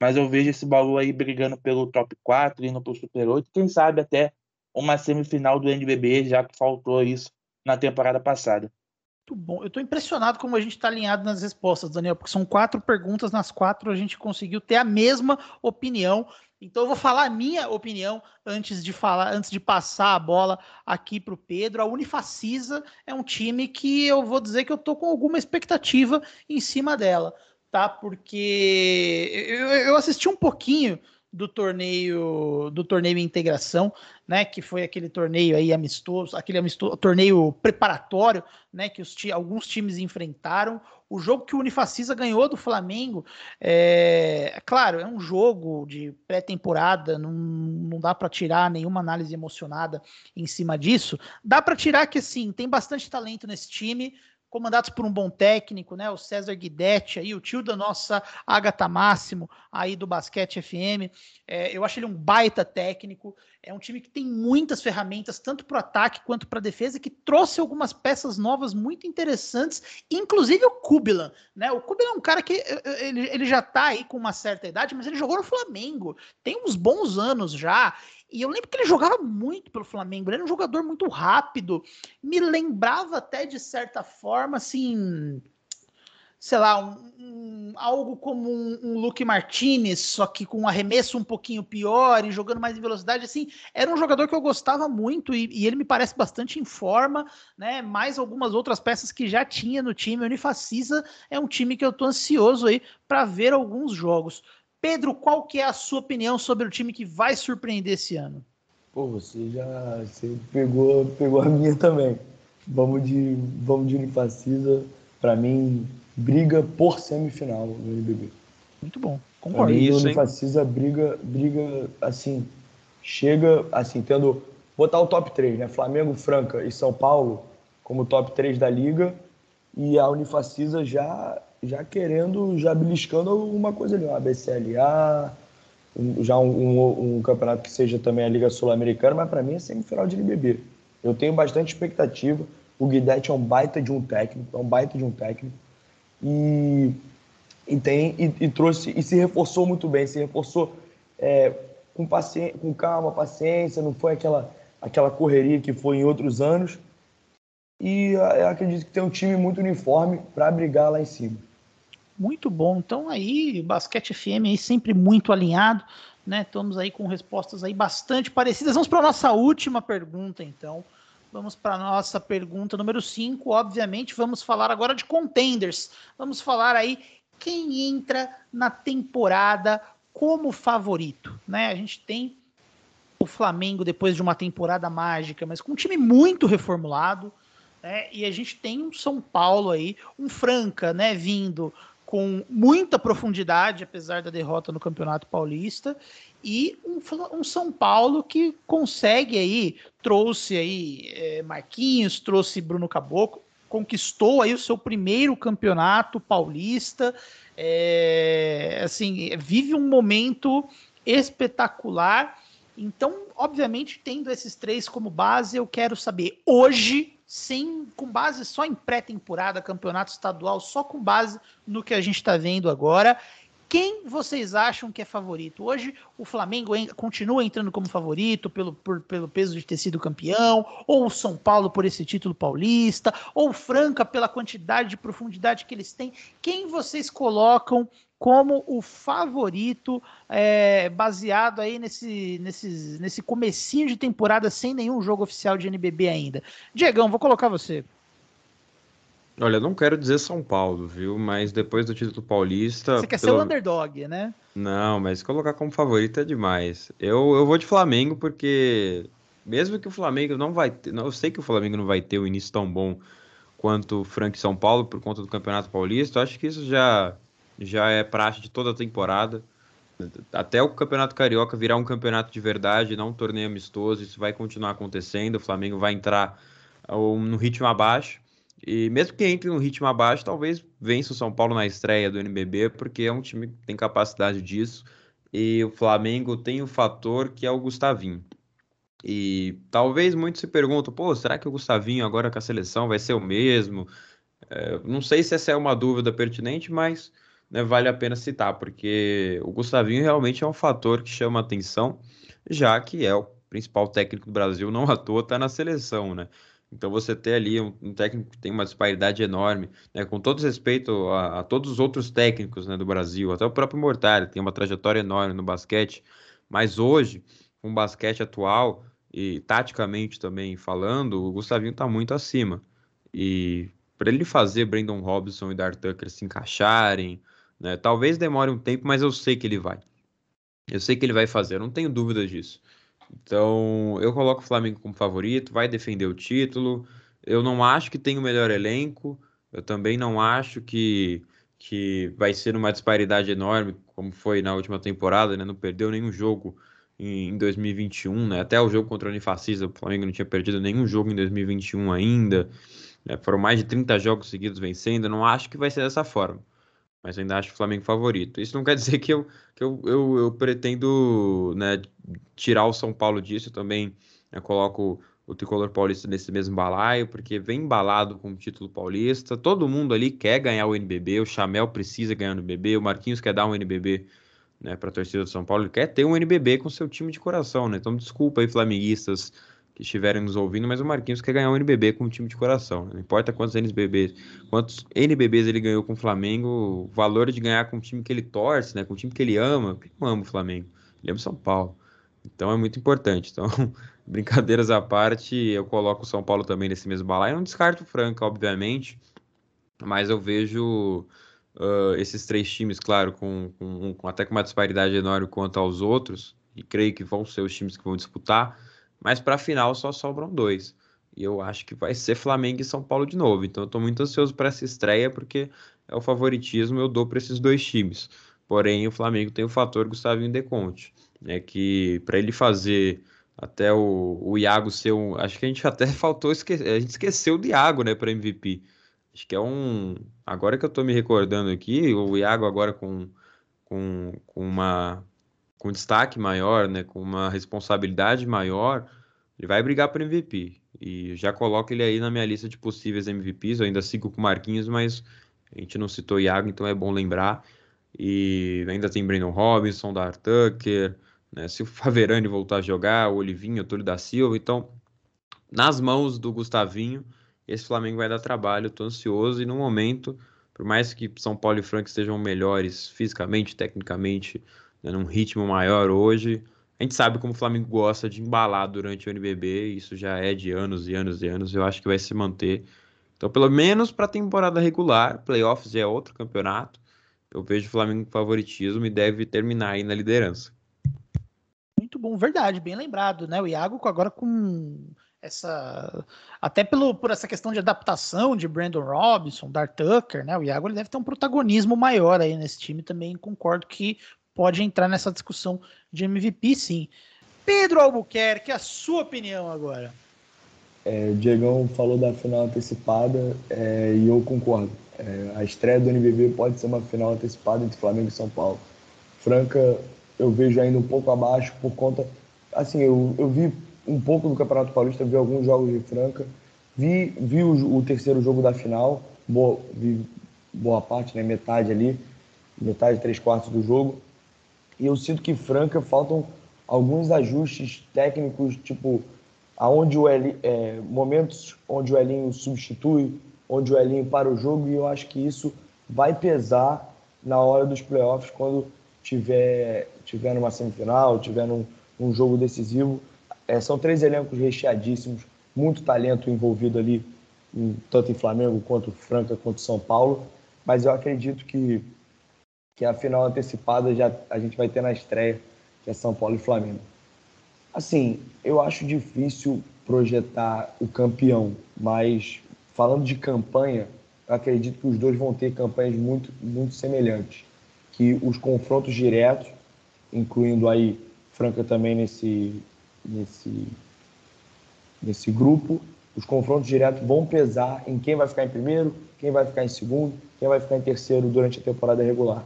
mas eu vejo esse Bauru aí brigando pelo top 4, indo para o Super 8, quem sabe até uma semifinal do NBB, já que faltou isso na temporada passada. Muito bom. Eu estou impressionado como a gente está alinhado nas respostas, Daniel, porque são quatro perguntas, nas quatro a gente conseguiu ter a mesma opinião. Então eu vou falar a minha opinião antes de falar, antes de passar a bola aqui para o Pedro. A Unifacisa é um time que eu vou dizer que eu estou com alguma expectativa em cima dela, tá? Porque eu, eu assisti um pouquinho do torneio do torneio integração, né, que foi aquele torneio aí amistoso, aquele amistoso, torneio preparatório, né, que os, alguns times enfrentaram. O jogo que o Unifacisa ganhou do Flamengo, é, é claro, é um jogo de pré-temporada, não, não dá para tirar nenhuma análise emocionada em cima disso. Dá para tirar que assim, tem bastante talento nesse time, comandados por um bom técnico, né? O César Guidetti aí, o tio da nossa Agatha Máximo aí do Basquete FM. É, eu acho ele um baita técnico. É um time que tem muitas ferramentas, tanto para o ataque quanto para a defesa, que trouxe algumas peças novas muito interessantes, inclusive o Kubilan, né? O Kubilan é um cara que eh, eh, ele, ele já está aí com uma certa idade, mas ele jogou no Flamengo, tem uns bons anos já. E eu lembro que ele jogava muito pelo Flamengo, ele era um jogador muito rápido, me lembrava até de certa forma, assim, sei lá, um, um, algo como um, um Luke Martinez, só que com um arremesso um pouquinho pior e jogando mais em velocidade, assim, era um jogador que eu gostava muito e, e ele me parece bastante em forma, né, mais algumas outras peças que já tinha no time, o Unifacisa é um time que eu tô ansioso aí para ver alguns jogos. Pedro, qual que é a sua opinião sobre o time que vai surpreender esse ano? Pô, você já você pegou, pegou a minha também. Vamos de, vamos de Unifacisa. Para mim, briga por semifinal no NBB. Muito bom. Concordo. Pra mim, o Unifacisa briga, briga, assim, chega, assim, tendo... Botar o top 3, né? Flamengo, Franca e São Paulo como top 3 da liga. E a Unifacisa já já querendo, já beliscando alguma coisa ali, uma BCLA, um, já um, um, um, campeonato que seja também a Liga Sul-Americana, mas para mim é semifinal de NBB. Eu tenho bastante expectativa. O Guidetti é um baita de um técnico, é um baita de um técnico. E, e tem e, e trouxe e se reforçou muito bem, se reforçou é, com, com calma, paciência, não foi aquela, aquela correria que foi em outros anos. E eu acredito que tem um time muito uniforme para brigar lá em cima. Muito bom. Então aí, Basquete FM aí sempre muito alinhado, né? Estamos aí com respostas aí bastante parecidas. Vamos para nossa última pergunta, então. Vamos para nossa pergunta número 5. Obviamente, vamos falar agora de contenders. Vamos falar aí quem entra na temporada como favorito, né? A gente tem o Flamengo depois de uma temporada mágica, mas com um time muito reformulado, né? E a gente tem um São Paulo aí, um Franca, né, vindo com muita profundidade, apesar da derrota no Campeonato Paulista, e um, um São Paulo que consegue aí, trouxe aí é, Marquinhos, trouxe Bruno Caboclo, conquistou aí o seu primeiro campeonato paulista, é, assim, vive um momento espetacular. Então, obviamente, tendo esses três como base, eu quero saber hoje sem com base só em pré-temporada, campeonato estadual, só com base no que a gente está vendo agora. Quem vocês acham que é favorito? Hoje o Flamengo continua entrando como favorito pelo, por, pelo peso de ter sido campeão, ou o São Paulo por esse título paulista, ou o Franca pela quantidade de profundidade que eles têm. Quem vocês colocam como o favorito, é, baseado aí nesse, nesse, nesse comecinho de temporada sem nenhum jogo oficial de NBB ainda. Diegão, vou colocar você. Olha, não quero dizer São Paulo, viu? Mas depois do título paulista. Você quer pelo... ser o underdog, né? Não, mas colocar como favorito é demais. Eu, eu vou de Flamengo porque, mesmo que o Flamengo não vai ter. Eu sei que o Flamengo não vai ter o início tão bom quanto o Frank São Paulo por conta do Campeonato Paulista. Eu acho que isso já já é praxe de toda a temporada. Até o Campeonato Carioca virar um campeonato de verdade, não um torneio amistoso, isso vai continuar acontecendo. O Flamengo vai entrar no ritmo abaixo. E mesmo que entre no ritmo abaixo, talvez vença o São Paulo na estreia do NBB, porque é um time que tem capacidade disso. E o Flamengo tem o fator que é o Gustavinho. E talvez muitos se perguntam, pô, será que o Gustavinho agora com a seleção vai ser o mesmo? É, não sei se essa é uma dúvida pertinente, mas né, vale a pena citar, porque o Gustavinho realmente é um fator que chama atenção, já que é o principal técnico do Brasil, não à toa está na seleção, né? Então você ter ali um, um, técnico que tem uma disparidade enorme, né, com todo respeito a, a, todos os outros técnicos né, do Brasil, até o próprio Mortari tem uma trajetória enorme no basquete, mas hoje, com o basquete atual e taticamente também falando, o Gustavinho está muito acima. E para ele fazer Brandon Robinson e Dar Tucker se encaixarem, né? Talvez demore um tempo, mas eu sei que ele vai. Eu sei que ele vai fazer, eu não tenho dúvidas disso. Então, eu coloco o Flamengo como favorito, vai defender o título. Eu não acho que tem o melhor elenco. Eu também não acho que, que vai ser uma disparidade enorme, como foi na última temporada, né? Não perdeu nenhum jogo em, em 2021, né? Até o jogo contra o Unifacisa, o Flamengo não tinha perdido nenhum jogo em 2021 ainda. Né? Foram mais de 30 jogos seguidos vencendo. Eu não acho que vai ser dessa forma mas ainda acho o Flamengo favorito. Isso não quer dizer que eu, que eu, eu, eu pretendo né, tirar o São Paulo disso. Eu também né, coloco o tricolor paulista nesse mesmo balaio, porque vem embalado com o título paulista. Todo mundo ali quer ganhar o NBB. O Chamel precisa ganhar o NBB. O Marquinhos quer dar um NBB né, para a torcida do São Paulo. Ele quer ter um NBB com seu time de coração. Né? Então, desculpa aí, flamenguistas que estiverem nos ouvindo, mas o Marquinhos quer ganhar um NBB com um time de coração. Né? Não importa quantos NBBs, quantos NBBs ele ganhou com o Flamengo, o valor de ganhar com um time que ele torce, né? com um time que ele ama. Ele não ama o Flamengo, ele ama o São Paulo. Então é muito importante. Então, brincadeiras à parte, eu coloco o São Paulo também nesse mesmo balaio. Eu não descarto o Franca, obviamente, mas eu vejo uh, esses três times, claro, com, com, com até com uma disparidade enorme quanto aos outros, e creio que vão ser os times que vão disputar mas para a final só sobram dois. E eu acho que vai ser Flamengo e São Paulo de novo. Então eu estou muito ansioso para essa estreia, porque é o favoritismo eu dou para esses dois times. Porém, o Flamengo tem o fator Gustavinho De Conte, né, que para ele fazer até o, o Iago ser um. Acho que a gente até faltou esquecer. A gente esqueceu do Iago, né, para MVP. Acho que é um. Agora que eu estou me recordando aqui, o Iago agora com, com, com uma com destaque maior, né, com uma responsabilidade maior, ele vai brigar por MVP. E já coloco ele aí na minha lista de possíveis MVPs. Eu ainda sigo com o Marquinhos, mas a gente não citou Iago, então é bom lembrar. E ainda tem Brandon Robinson, Dar Tucker, né, se o Faverani voltar a jogar, o Olivinho, o Túlio da Silva. Então, nas mãos do Gustavinho, esse Flamengo vai dar trabalho. Estou ansioso e no momento, por mais que São Paulo e Franca estejam melhores fisicamente, tecnicamente, né, num ritmo maior hoje. A gente sabe como o Flamengo gosta de embalar durante o NBB, isso já é de anos e anos e anos, eu acho que vai se manter. Então, pelo menos para a temporada regular, playoffs é outro campeonato, eu vejo o Flamengo com favoritismo e deve terminar aí na liderança. Muito bom, verdade, bem lembrado, né? O Iago agora com essa até pelo, por essa questão de adaptação de Brandon Robinson, Dar Tucker, né? O Iago ele deve ter um protagonismo maior aí nesse time também. Concordo que pode entrar nessa discussão de MVP, sim. Pedro Albuquerque, a sua opinião agora. É, o Diegão falou da final antecipada é, e eu concordo. É, a estreia do NBB pode ser uma final antecipada entre Flamengo e São Paulo. Franca, eu vejo ainda um pouco abaixo por conta. Assim, eu, eu vi um pouco do Campeonato Paulista, vi alguns jogos de Franca, vi, vi o, o terceiro jogo da final, boa, vi boa parte, né, metade ali, metade, três quartos do jogo. E eu sinto que Franca faltam alguns ajustes técnicos, tipo aonde o Elinho, é, momentos onde o Elinho substitui, onde o Elinho para o jogo, e eu acho que isso vai pesar na hora dos playoffs, quando tiver, tiver numa semifinal, tiver num, num jogo decisivo. É, são três elencos recheadíssimos, muito talento envolvido ali, tanto em Flamengo quanto Franca, quanto São Paulo, mas eu acredito que que a final antecipada já a gente vai ter na estreia, que é São Paulo e Flamengo. Assim, eu acho difícil projetar o campeão, mas falando de campanha, eu acredito que os dois vão ter campanhas muito, muito semelhantes. Que os confrontos diretos, incluindo aí Franca também nesse, nesse, nesse grupo, os confrontos diretos vão pesar em quem vai ficar em primeiro, quem vai ficar em segundo, quem vai ficar em terceiro durante a temporada regular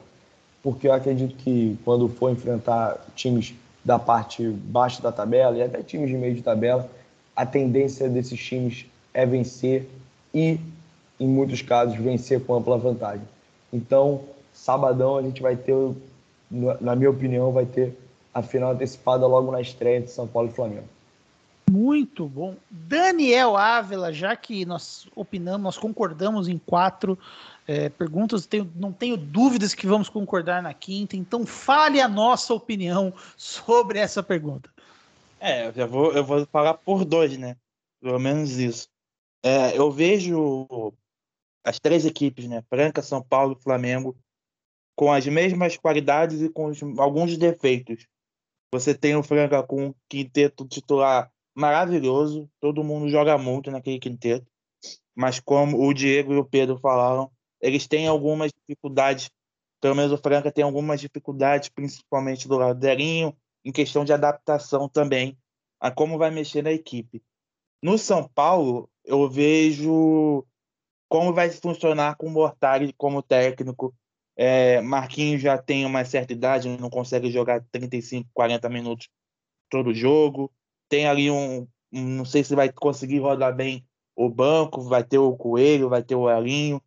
porque eu acredito que quando for enfrentar times da parte baixa da tabela e até times de meio de tabela, a tendência desses times é vencer e, em muitos casos, vencer com ampla vantagem. Então, sabadão a gente vai ter, na minha opinião, vai ter a final antecipada logo na estreia entre São Paulo e Flamengo. Muito bom. Daniel Ávila, já que nós opinamos, nós concordamos em quatro é, perguntas, tenho, não tenho dúvidas que vamos concordar na quinta, então fale a nossa opinião sobre essa pergunta. É, eu já vou, eu vou falar por dois, né? Pelo menos isso. É, eu vejo as três equipes, né? Franca, São Paulo e Flamengo, com as mesmas qualidades e com os, alguns defeitos. Você tem o Franca com um quinteto titular maravilhoso, todo mundo joga muito naquele quinteto, mas como o Diego e o Pedro falaram, eles têm algumas dificuldades, pelo menos o Franca tem algumas dificuldades, principalmente do lado derinho, em questão de adaptação também a como vai mexer na equipe. No São Paulo, eu vejo como vai funcionar com o Mortari como técnico. É, Marquinhos já tem uma certa idade, não consegue jogar 35, 40 minutos todo jogo. Tem ali um, não sei se vai conseguir rodar bem o banco, vai ter o Coelho, vai ter o Elinho,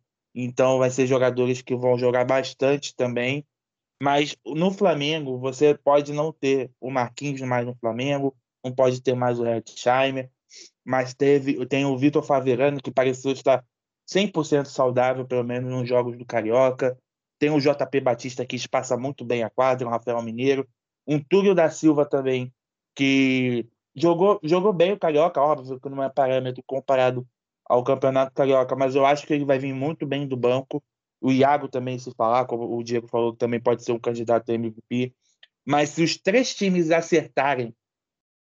então vai ser jogadores que vão jogar bastante também. Mas no Flamengo, você pode não ter o Marquinhos mais no Flamengo, não pode ter mais o Hetzheimer, mas teve, tem o Vitor Faverano, que pareceu estar 100% saudável, pelo menos nos jogos do Carioca. Tem o JP Batista, que espaça muito bem a quadra, o Rafael Mineiro. Um Túlio da Silva também, que jogou, jogou bem o Carioca, óbvio que não é parâmetro comparado ao Campeonato Carioca, mas eu acho que ele vai vir muito bem do banco. O Iago também, se falar, como o Diego falou, também pode ser um candidato a MVP. Mas se os três times acertarem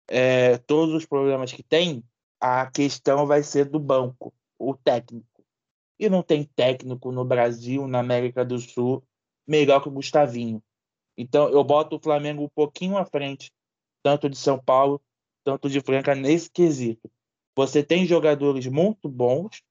é, todos os problemas que tem, a questão vai ser do banco, o técnico. E não tem técnico no Brasil, na América do Sul, melhor que o Gustavinho. Então eu boto o Flamengo um pouquinho à frente, tanto de São Paulo, tanto de Franca, nesse quesito. Você tem jogadores muito bons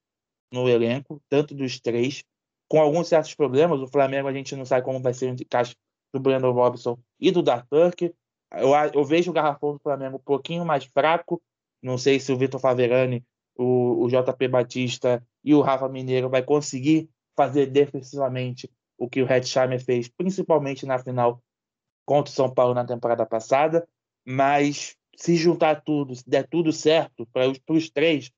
no elenco, tanto dos três, com alguns certos problemas. O Flamengo a gente não sabe como vai ser o encaixe do Brandon Robson e do Darturk. Eu, eu vejo o garrafão do Flamengo um pouquinho mais fraco. Não sei se o Vitor Faverani, o, o JP Batista e o Rafa Mineiro vai conseguir fazer defensivamente o que o Hetzheimer fez, principalmente na final contra o São Paulo na temporada passada. Mas se juntar tudo, se der tudo certo para os três,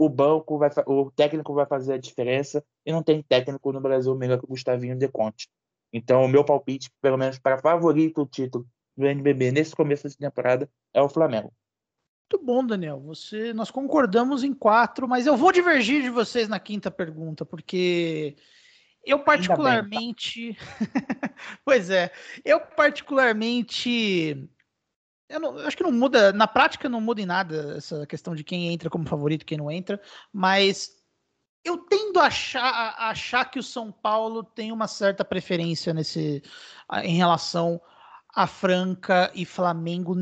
o banco vai, o técnico vai fazer a diferença e não tem técnico no Brasil melhor que o Gustavinho De Conte. Então, o meu palpite, pelo menos para favorito o título do NBB nesse começo de temporada é o Flamengo. Muito bom, Daniel. Você, nós concordamos em quatro, mas eu vou divergir de vocês na quinta pergunta, porque eu particularmente, bem, tá? pois é, eu particularmente, eu, não, eu acho que não muda, na prática não muda em nada essa questão de quem entra como favorito, quem não entra, mas eu tendo a achar, a achar que o São Paulo tem uma certa preferência nesse, em relação a Franca e Flamengo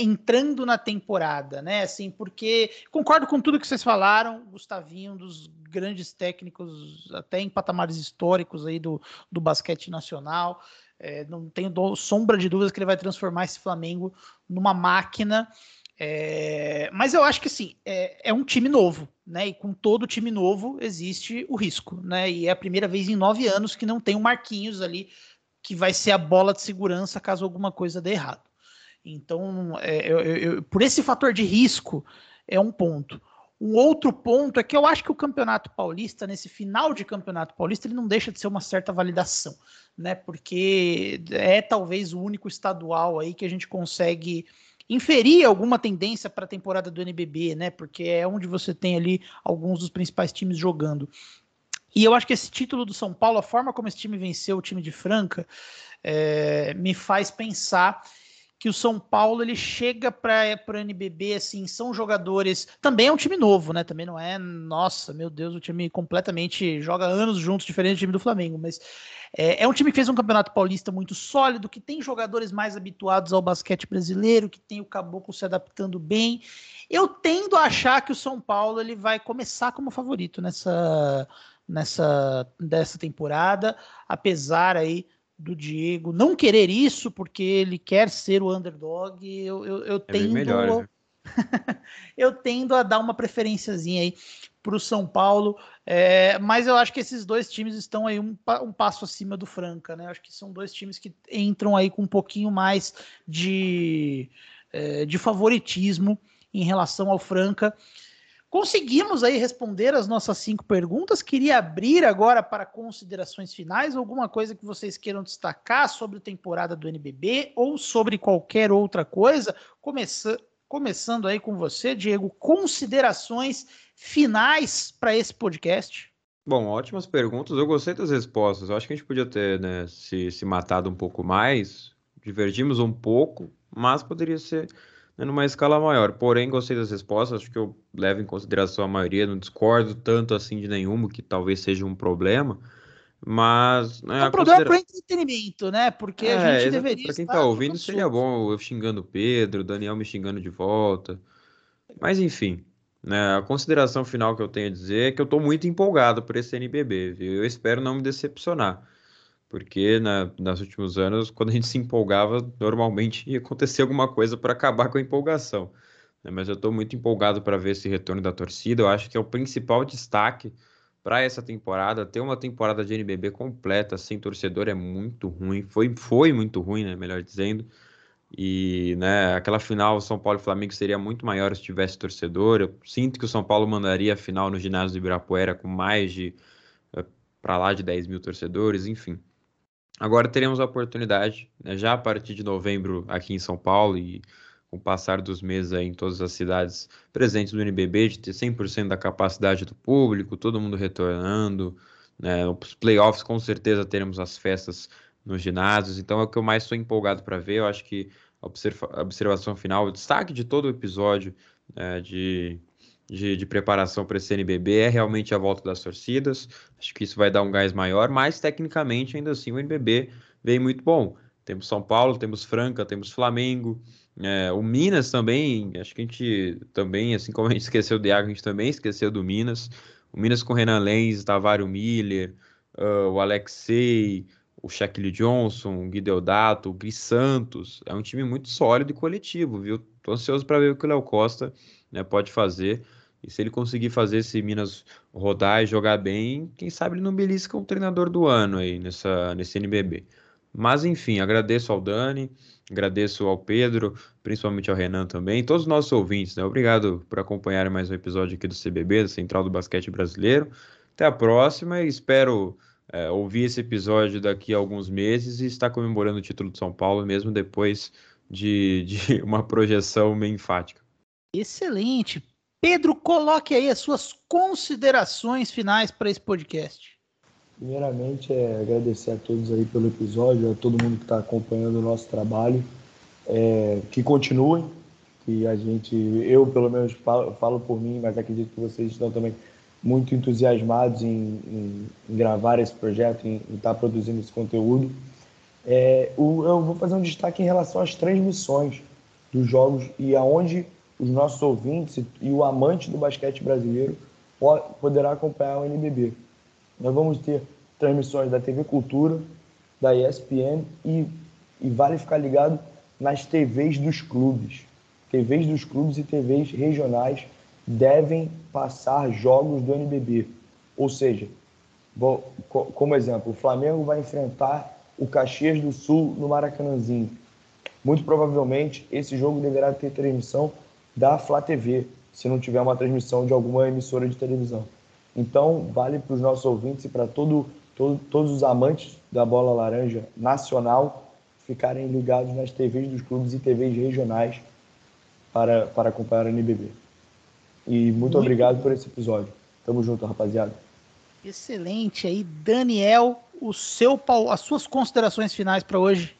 entrando na temporada, né? Assim, porque concordo com tudo que vocês falaram, Gustavinho, um dos grandes técnicos, até em patamares históricos aí do, do basquete nacional. É, não tenho sombra de dúvidas que ele vai transformar esse Flamengo numa máquina. É, mas eu acho que sim, é, é, um time novo, né? E com todo time novo existe o risco, né? E é a primeira vez em nove anos que não tem o Marquinhos ali que vai ser a bola de segurança caso alguma coisa dê errado. Então, é, eu, eu, por esse fator de risco, é um ponto. Um outro ponto é que eu acho que o Campeonato Paulista, nesse final de Campeonato Paulista, ele não deixa de ser uma certa validação, né? Porque é talvez o único estadual aí que a gente consegue inferir alguma tendência para a temporada do NBB, né? Porque é onde você tem ali alguns dos principais times jogando. E eu acho que esse título do São Paulo, a forma como esse time venceu o time de Franca, é, me faz pensar que o São Paulo ele chega para o NBB assim, são jogadores. Também é um time novo, né? Também não é, nossa, meu Deus, o time completamente joga anos juntos, diferente do time do Flamengo, mas é, é, um time que fez um campeonato paulista muito sólido, que tem jogadores mais habituados ao basquete brasileiro, que tem o Caboclo se adaptando bem. Eu tendo a achar que o São Paulo ele vai começar como favorito nessa nessa dessa temporada, apesar aí do Diego não querer isso porque ele quer ser o underdog, eu, eu, eu é tendo melhor, né? eu tendo a dar uma preferenciazinha aí para o São Paulo, é, mas eu acho que esses dois times estão aí um, um, passo acima do Franca, né? Acho que são dois times que entram aí com um pouquinho mais de, é, de favoritismo em relação ao Franca. Conseguimos aí responder as nossas cinco perguntas. Queria abrir agora para considerações finais, alguma coisa que vocês queiram destacar sobre a temporada do NBB ou sobre qualquer outra coisa. Começa, começando aí com você, Diego, considerações finais para esse podcast. Bom, ótimas perguntas. Eu gostei das respostas. Eu acho que a gente podia ter né, se, se matado um pouco mais. Divergimos um pouco, mas poderia ser né, numa escala maior. Porém, gostei das respostas. Acho que eu levo em consideração a maioria. Não discordo tanto assim de nenhuma, que talvez seja um problema. Mas. Né, é um problema considera... para entretenimento, né? Porque é, a gente deveria. Para quem está ouvindo, seria bom eu xingando o Pedro, o Daniel me xingando de volta. Mas enfim. Né, a consideração final que eu tenho a dizer é que eu estou muito empolgado por esse NBB, viu? Eu espero não me decepcionar, porque na, nos últimos anos, quando a gente se empolgava, normalmente ia acontecer alguma coisa para acabar com a empolgação. Né? Mas eu estou muito empolgado para ver esse retorno da torcida. Eu acho que é o principal destaque para essa temporada. Ter uma temporada de NBB completa sem torcedor é muito ruim. Foi, foi muito ruim, né? Melhor dizendo. E né, aquela final São Paulo e Flamengo seria muito maior se tivesse torcedor. Eu sinto que o São Paulo mandaria a final no ginásio do Ibirapuera com mais de eh, para lá de 10 mil torcedores, enfim. Agora teremos a oportunidade, né, já a partir de novembro aqui em São Paulo e com o passar dos meses em todas as cidades presentes do NBB, de ter 100% da capacidade do público, todo mundo retornando. Né, os playoffs, com certeza, teremos as festas nos ginásios. Então é o que eu mais estou empolgado para ver. Eu acho que a observa observação final, o destaque de todo o episódio é, de, de, de, preparação para esse NBB é realmente a volta das torcidas. Acho que isso vai dar um gás maior, mas tecnicamente, ainda assim, o NBB vem muito bom. Temos São Paulo, temos Franca, temos Flamengo, é, o Minas também. Acho que a gente também, assim como a gente esqueceu do Iago, a gente também esqueceu do Minas. O Minas com Renan Lenz, Tavario Miller, uh, o Alexei, o Shaquille Johnson, o Gui Deodato, o Gui Santos. É um time muito sólido e coletivo, viu? Tô ansioso para ver o que o Léo Costa né, pode fazer. E se ele conseguir fazer esse Minas rodar e jogar bem, quem sabe ele não belisca o treinador do ano aí nessa, nesse NBB. Mas enfim, agradeço ao Dani, agradeço ao Pedro, principalmente ao Renan também, todos os nossos ouvintes, né? Obrigado por acompanhar mais um episódio aqui do CBB, da Central do Basquete Brasileiro. Até a próxima e espero é, ouvir esse episódio daqui a alguns meses e estar comemorando o título de São Paulo, mesmo depois de, de uma projeção meio enfática. Excelente. Pedro, coloque aí as suas considerações finais para esse podcast. Primeiramente, é agradecer a todos aí pelo episódio, a todo mundo que está acompanhando o nosso trabalho. É, que continuem, que a gente, eu pelo menos falo, falo por mim, mas acredito que vocês estão também muito entusiasmados em, em, em gravar esse projeto, em, estar tá produzindo esse conteúdo. É, o, eu vou fazer um destaque em relação às transmissões dos jogos e aonde os nossos ouvintes e o amante do basquete brasileiro poderá acompanhar o NBB. Nós vamos ter transmissões da TV Cultura, da ESPN e, e vale ficar ligado nas TVs dos clubes. TVs dos clubes e TVs regionais devem passar jogos do NBB. Ou seja, vou, como exemplo, o Flamengo vai enfrentar o Caxias do Sul no Maracanãzinho. Muito provavelmente esse jogo deverá ter transmissão da Flá TV, se não tiver uma transmissão de alguma emissora de televisão. Então, vale para os nossos ouvintes e para todo, todo, todos os amantes da bola laranja nacional ficarem ligados nas TVs dos clubes e TVs regionais para, para acompanhar o NBB. E muito, muito obrigado por esse episódio. Tamo junto, rapaziada. Excelente aí, Daniel, o seu as suas considerações finais para hoje.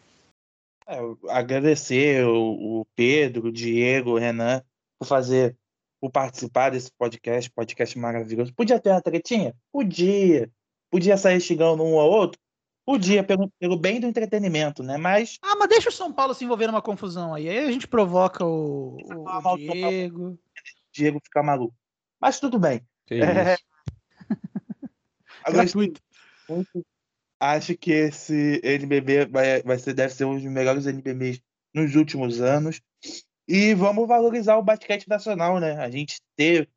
É, agradecer o, o Pedro, o Diego, o Renan por fazer, por participar desse podcast, podcast maravilhoso. Podia ter uma tretinha? Podia. Podia sair xingando um ou outro? Podia, pelo, pelo bem do entretenimento, né? Mas. Ah, mas deixa o São Paulo se envolver numa confusão aí. Aí a gente provoca o, o, o Diego. Diego ficar maluco. Mas tudo bem. É... Agora, muito, acho que esse NBB vai, vai ser, deve ser um dos melhores NBBs nos últimos anos. E vamos valorizar o basquete nacional, né? A gente teve,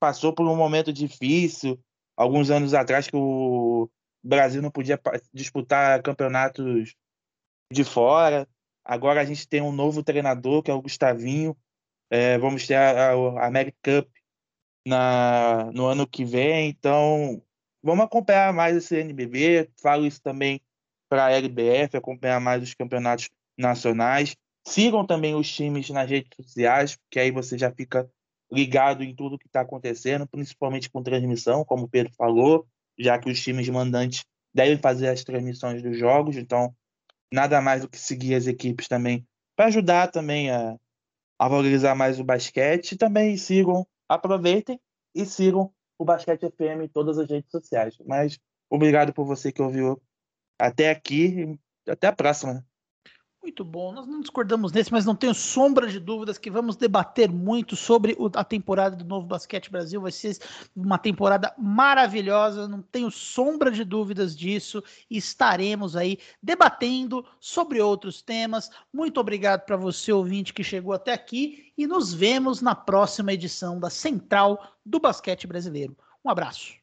passou por um momento difícil, alguns anos atrás, que o Brasil não podia disputar campeonatos de fora. Agora a gente tem um novo treinador, que é o Gustavinho, é, vamos ter a, a American Cup na, no ano que vem, então vamos acompanhar mais esse NBB. Falo isso também para a LBF, acompanhar mais os campeonatos nacionais. Sigam também os times nas redes sociais, porque aí você já fica ligado em tudo que está acontecendo, principalmente com transmissão, como o Pedro falou. já que os times mandantes devem fazer as transmissões dos jogos, então nada mais do que seguir as equipes também para ajudar também a, a valorizar mais o basquete. Também sigam, aproveitem e sigam o Basquete FM em todas as redes sociais. Mas obrigado por você que ouviu até aqui e até a próxima. Muito bom. Nós não discordamos nesse, mas não tenho sombra de dúvidas que vamos debater muito sobre a temporada do Novo Basquete Brasil. Vai ser uma temporada maravilhosa, não tenho sombra de dúvidas disso. Estaremos aí debatendo sobre outros temas. Muito obrigado para você, ouvinte, que chegou até aqui. E nos vemos na próxima edição da Central do Basquete Brasileiro. Um abraço.